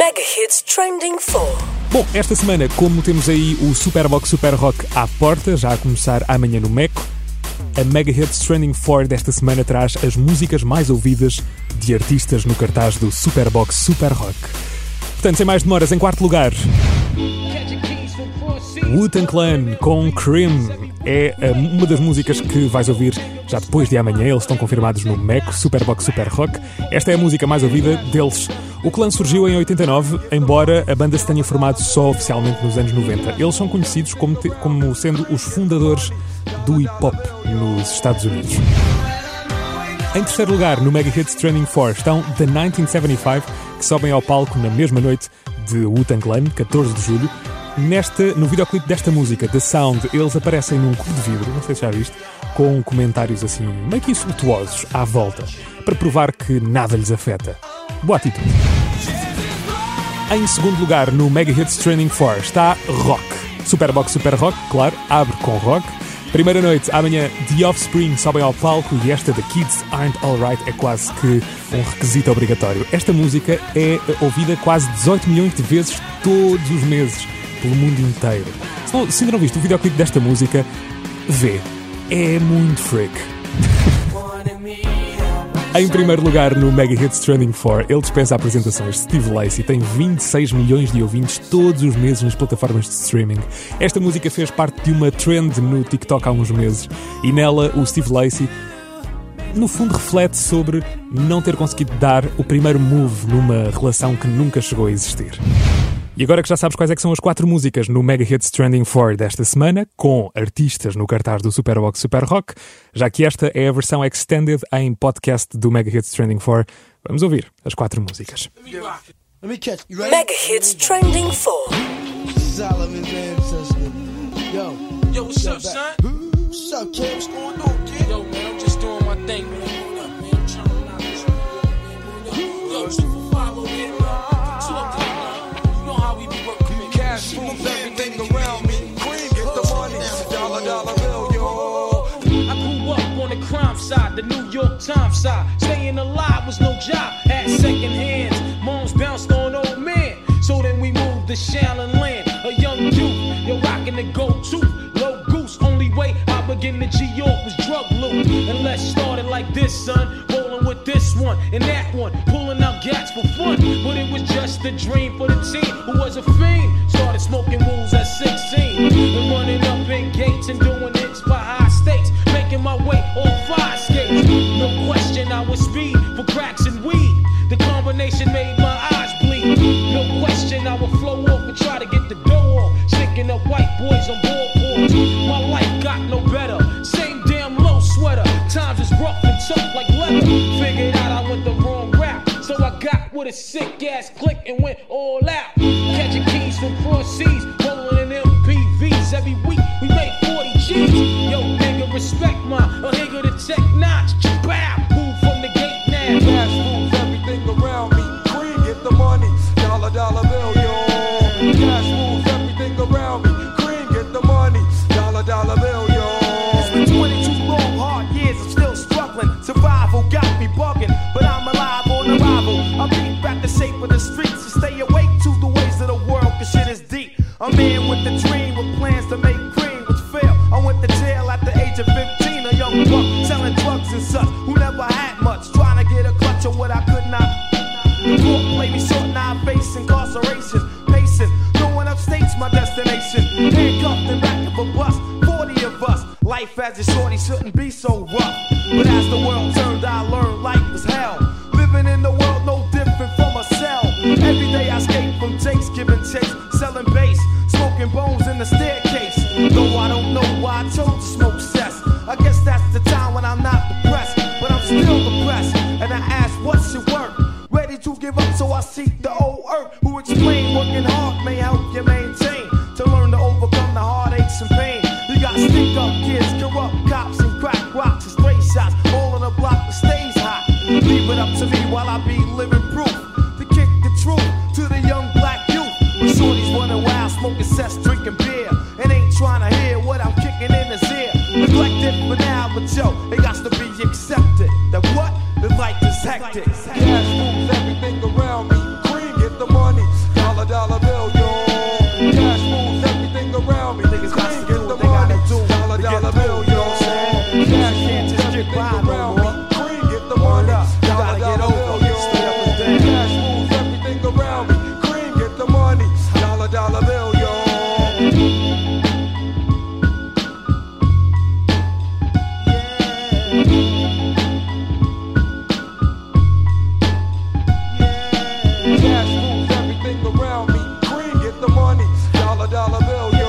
Mega Hits Trending 4. Bom, esta semana, como temos aí o Superbox Super Rock à porta, já a começar amanhã no Meco, a Mega Hits Trending 4 desta semana traz as músicas mais ouvidas de artistas no cartaz do Superbox Super Rock. Portanto, sem mais demoras, em quarto lugar, Wu-Tang Clan com Cream é eh, uma das músicas que vais ouvir já depois de amanhã. Eles estão confirmados no MECO, Superbox Super Rock. Esta é a música mais ouvida deles. O clã surgiu em 89, embora a banda se tenha formado só oficialmente nos anos 90. Eles são conhecidos como, te, como sendo os fundadores do hip hop nos Estados Unidos. Em terceiro lugar, no Mega Hits Trending 4, estão The 1975, que sobem ao palco na mesma noite de Wu-Tang Clan, 14 de julho. Nesta, no videoclipe desta música, The Sound, eles aparecem num cubo de vidro, não sei se já viste, com comentários assim, meio que insultuosos à volta, para provar que nada lhes afeta. Boa atitude. Em segundo lugar, no Mega Hits Training 4, está Rock. Superbox Super Rock, claro, abre com rock. Primeira noite, amanhã The Offspring sobem ao palco e esta The Kids Aren't Alright é quase que um requisito obrigatório. Esta música é ouvida quase 18 milhões de vezes todos os meses pelo mundo inteiro. Se, ainda não viste o videoclipe desta música, vê. É muito freak. Em primeiro lugar, no Mega Hits Trending 4, ele dispensa apresentações. Steve Lacey tem 26 milhões de ouvintes todos os meses nas plataformas de streaming. Esta música fez parte de uma trend no TikTok há uns meses e nela o Steve Lacey no fundo reflete sobre não ter conseguido dar o primeiro move numa relação que nunca chegou a existir. E agora que já sabes quais é são as quatro músicas no Mega Hits Trending 4 desta semana, com artistas no cartaz do Superbox Super Rock, já que esta é a versão extended em podcast do Mega Hits Trending 4, vamos ouvir as quatro músicas. Mega Hits Trending 4. Yo, yo, what's up, son? What's up, kid? What's going on, kid? Yo, man, I'm just doing my thing, man. What York Times side. Staying alive was no job. Had second hands. Moms bounced on old men. So then we moved to Shallon Land. A young youth, you're rocking the gold tooth. Low goose, only way I begin to G York was drug loot. And let's start it like this, son. Rolling with this one and that one. Pulling out gats for fun. But it was just a dream for the team who was a fiend. Started smoking rules at 16. On boardboards. My life got no better. Same damn low sweater. Times is rough and tough like leather. Figured out I went the wrong route. So I got with a sick ass click and went all incarceration. Pacing, going upstate's my destination. Handcuffed the back of a bus, 40 of us. Life as a shorty shouldn't be so fucking hard. around me. Niggas got to dollar, dollar bill, you know what I'm saying? Cash can't just get by. Cream, get the money. Dollar dollar bill, you stay. Cash moves everything around me. Cream, get the money. Dollar, dollar bill. Cash moves everything around me. Cream, get the money. Dollar, dollar bill,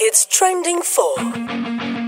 Kids Trending for.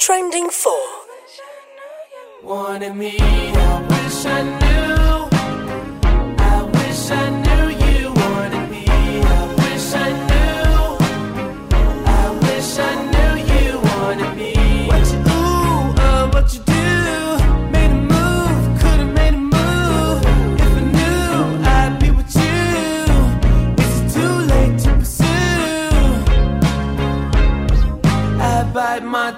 Trending 4. Wanted me, I wish I knew.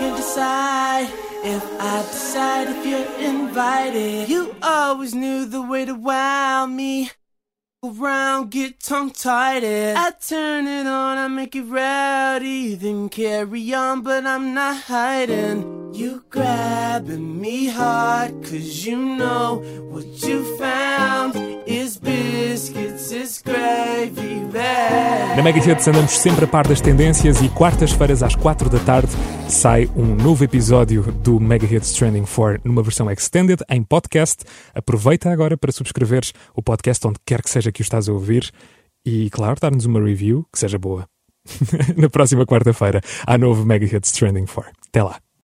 Can decide if I decide if you're invited. You always knew the way to wow me. Around, get tongue tied. I turn it on, I make it rowdy, then carry on, but I'm not hiding. You grabbing me hard, cause you know what you found Na Mega Hits andamos sempre a par das tendências e quartas-feiras às 4 da tarde sai um novo episódio do Mega Hits Trending 4 numa versão extended em podcast. Aproveita agora para subscreveres o podcast onde quer que seja que o estás a ouvir e, claro, dar-nos uma review que seja boa. Na próxima quarta-feira há novo Mega Hits Trending 4. Até lá.